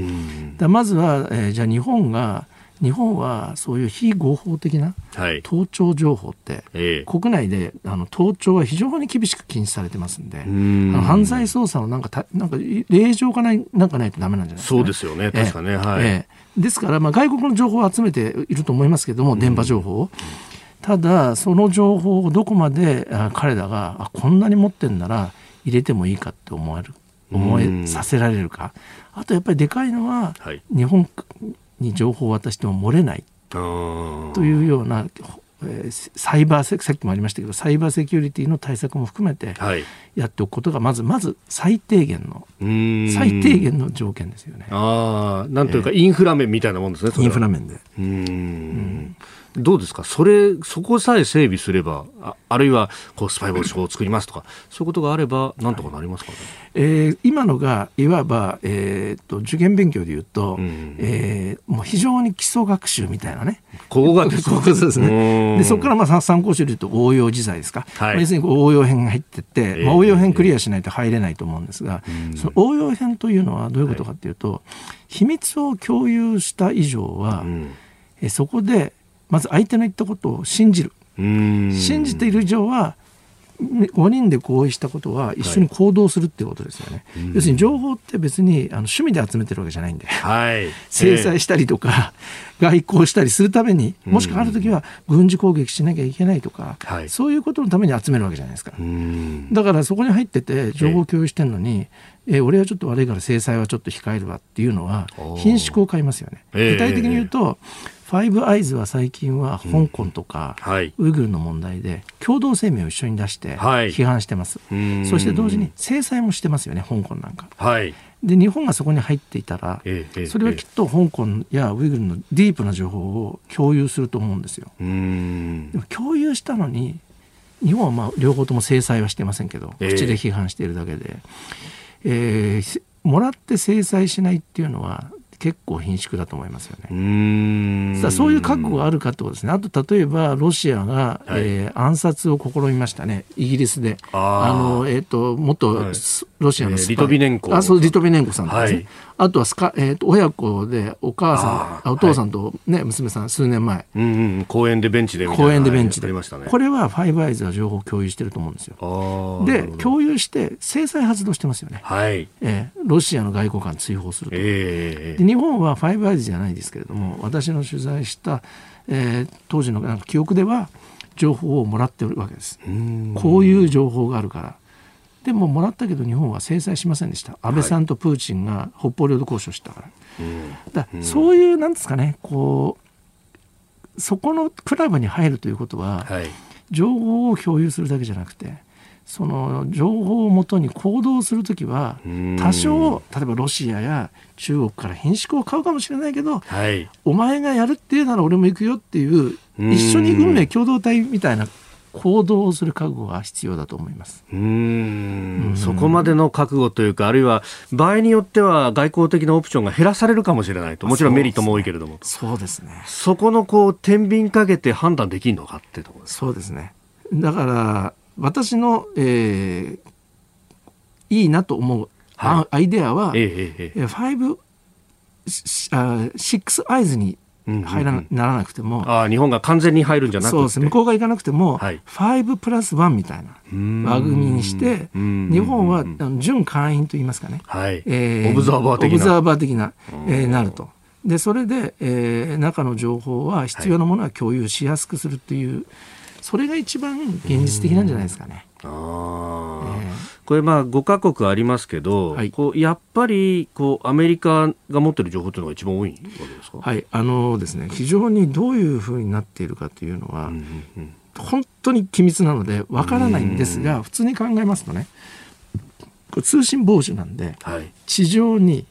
だまずは、えー、じゃあ日本が日本はそういう非合法的な盗聴情報って、はい国内であの盗聴は非常に厳しく禁止されてますんで、ん。犯罪捜査のなんかたなんか令状がないなんかないとだめなんじゃないですか、ね、そうですよね、確かね。はい、えー、ですから、まあ、外国の情報を集めていると思いますけれども、電波情報を。ただ、その情報をどこまで彼らがあこんなに持ってんなら入れてもいいかって思える思えさせられるか、あとやっぱりでかいのは、はい、日本に情報を渡しても漏れない。というような、えー、サイバーさっきもありましたけどサイバーセキュリティの対策も含めてやっておくことがまずまず最低限の最低限の条件ですよね。ああなんというか、インフラ面みたいなもんですね。インフラ面で。うん。うんどうですか？それ、そこさえ整備すれば、ああるいは、こう、スパイ防止法を作りますとか、そういうことがあれば、なんとかなりますかね？えー、今のが、いわば、えー、っと、受験勉強でいうと、うん、えー、もう非常に基礎学習みたいなね。ここが基礎学習ですね。で、そこからまあ参考書でいうと応用自在ですか？はい、要するに応用編が入ってて、えー、まあ、応用編クリアしないと入れないと思うんですが、えー、その応用編というのはどういうことかというと、はい、秘密を共有した以上は、うん、えそこでまず相手の言ったことを信じる。信じている以上は5人で合意したことは一緒に行動するっていうことですよね、はい、要するに情報って別にあの趣味で集めてるわけじゃないんで、はい、制裁したりとか、えー、外交したりするためにもしくはある時は軍事攻撃しなきゃいけないとか、はい、そういうことのために集めるわけじゃないですかだからそこに入ってて情報共有してるのに、えー、えー、俺はちょっと悪いから制裁はちょっと控えるわっていうのは品種を買いますよね、具体的に言うと、ファイブアイズは最近は香港とか、ウイグルの問題で共同声明を一緒に出して批判してます、はい、そして同時に制裁もしてますよね香港なんか。はい。で日本がそこに入っていたら、ええ、それはきっと香港やウイグルのディープな情報を共有すると思うんですよ。でも共有したのに日本はまあ両方とも制裁はしてませんけど、口で批判しているだけで、えー、もらって制裁しないっていうのは結構貧縮だと思いますよね。さあそういう覚悟があるかってことですね。あと例えばロシアが、はい、えー、暗殺を試みましたね。イギリスで。あのえっ、ー、と元、はい、ロシアのスパイ、リトビネンコ。あそうリトビネンコさんですね。はいあとはスカ、えーと、親子でお母さんお父さんとね、はい、娘さん数年前、うんうん、公園でベンチで公園でベンチで、ね、これはファイブアイズは情報共有してると思うんですよ。で共有して制裁発動してますよね、はい。えー、ロシアの外交官追放すると、えー、で日本はファイブアイズじゃないですけれども私の取材した、えー、当時の記憶では情報をもらってるわけです。こういう情報があるからでももらったけど日本は制裁しませんでした。安倍さんとプーチンが北方領土交渉したから,、だそういうなんですかねこうそこのクラブに入るということは、はい、情報を共有するだけじゃなくてその情報をもとに行動するときは多少例えばロシアや中国から品種を買うかもしれないけど、はい、お前がやるっていうなら俺も行くよっていう一緒に運命共同体みたいな行動をする覚悟が必要だと思います。うん。そこまでの覚悟というか、あるいは場合によっては外交的なオプションが減らされるかもしれないと、もちろんメリットも多いけれども、そうですね。そこのこう天秤かけて判断できるのかっていうところそうですね。だから私の、えー、いいなと思う、はい、アイデアは、ええええ、5あシックスアイズに入らな,、ならなくてもあ日本が完全に入るんじゃなくて。そうです向こうが行かなくても、はい、5プラス1みたいな。枠組みにして日本は準会員といいますかね、はい。えー、オブザーバー的な。オブザーバー的な、えー、なると。でそれで、えー、中の情報は必要なものは共有しやすくするっていう、はい、それが一番現実的なんじゃないですかね。あえーこれまあ5か国ありますけど、はい、こうやっぱりこうアメリカが持ってる情報というのが一番多いわけですか？はい。あのですね非常にどういうふうになっているかというのは、うんうんうん、本当に機密なのでわからないんですが、普通に考えますとねこれ通信傍受なんで、はい、地上に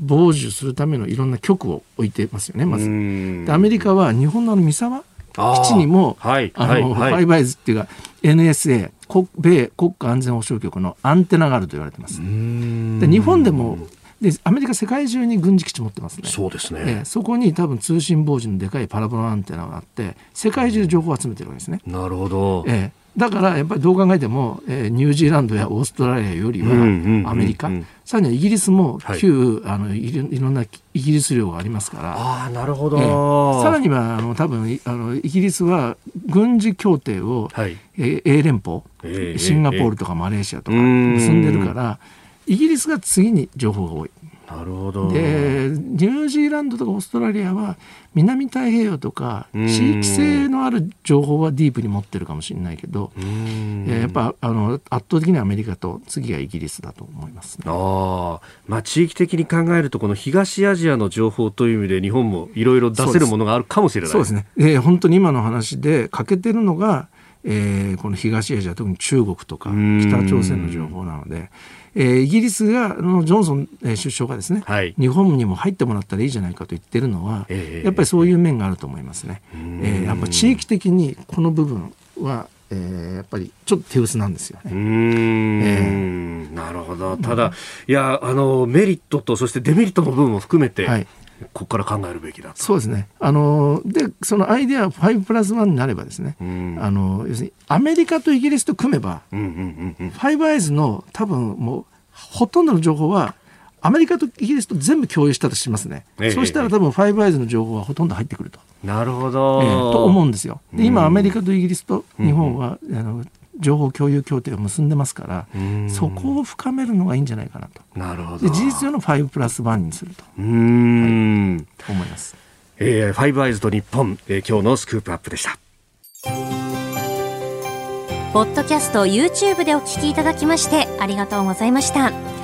傍受するためのいろんな局を置いてますよねまず。でアメリカは日本の三沢基地にも、はい、あの、はい、ファイブアイズっていうか NSA 米国家安全保障局のアンテナがあると言われてます。で日本でもでアメリカ世界中に軍事基地持ってますね。そうですね。えそこに多分通信傍受のでかいパラボラアンテナがあって世界中情報を集めてるわけですね。なるほど。ええだからやっぱりどう考えても、えー、ニュージーランドやオーストラリアよりはアメリカ、さらにはイギリスも旧、はい、あのいろんなイギリス領がありますから。あなるほど、えー、さらにはあの多分あのイギリスは軍事協定を、はい、えー、英連邦、えー、シンガポールとかマレーシアとか結んでるから、イギリスが次に情報が多い。なるほど。でニュージーランドとかオーストラリアは南太平洋とか地域性のある情報はディープに持ってるかもしれないけどやっぱあの圧倒的にアメリカと次はイギリスだと思います、ね、あまあ、地域的に考えるとこの東アジアの情報という意味で日本もいろいろ出せるものがあるかもしれない。そうですね、えー、本当に今の話で欠けてるのが、えー、この東アジア特に中国とか北朝鮮の情報なので。えー、イギリスがのジョンソン、えー、首相がですね、はい、日本にも入ってもらったらいいじゃないかと言ってるのは、えー、やっぱりそういう面があると思いますね。えー、やっぱ地域的にこの部分はえー、やっぱりちょっと手薄なんですよね。うん、えー、なるほど。ただ、いや、あの、メリットと、そしてデメリットの部分も含めて、はい、ここから考えるべきだそうですね。あのでそのアイデア5プラス1になればですね、うん、あの要するにアメリカとイギリスと組めば、うんうんうんうん、ファイブアイズの多分もうほとんどの情報はアメリカとイギリスと全部共有したとしますね、ええ、そうしたら多分ファイブアイズの情報はほとんど入ってくると。なるほど、えー、と思うんですよ。で今アメリカとイギリスと日本は、うん、あの情報共有協定を結んでますから、そこを深めるのがいいんじゃないかなと。なるほど。事実上の5プラス1にすると。うん、はい、思います。えー、ファイブアイズと日本、えー、今日のスクープアップでした。ポッドキャスト YouTube でお聞きいただきましてありがとうございました。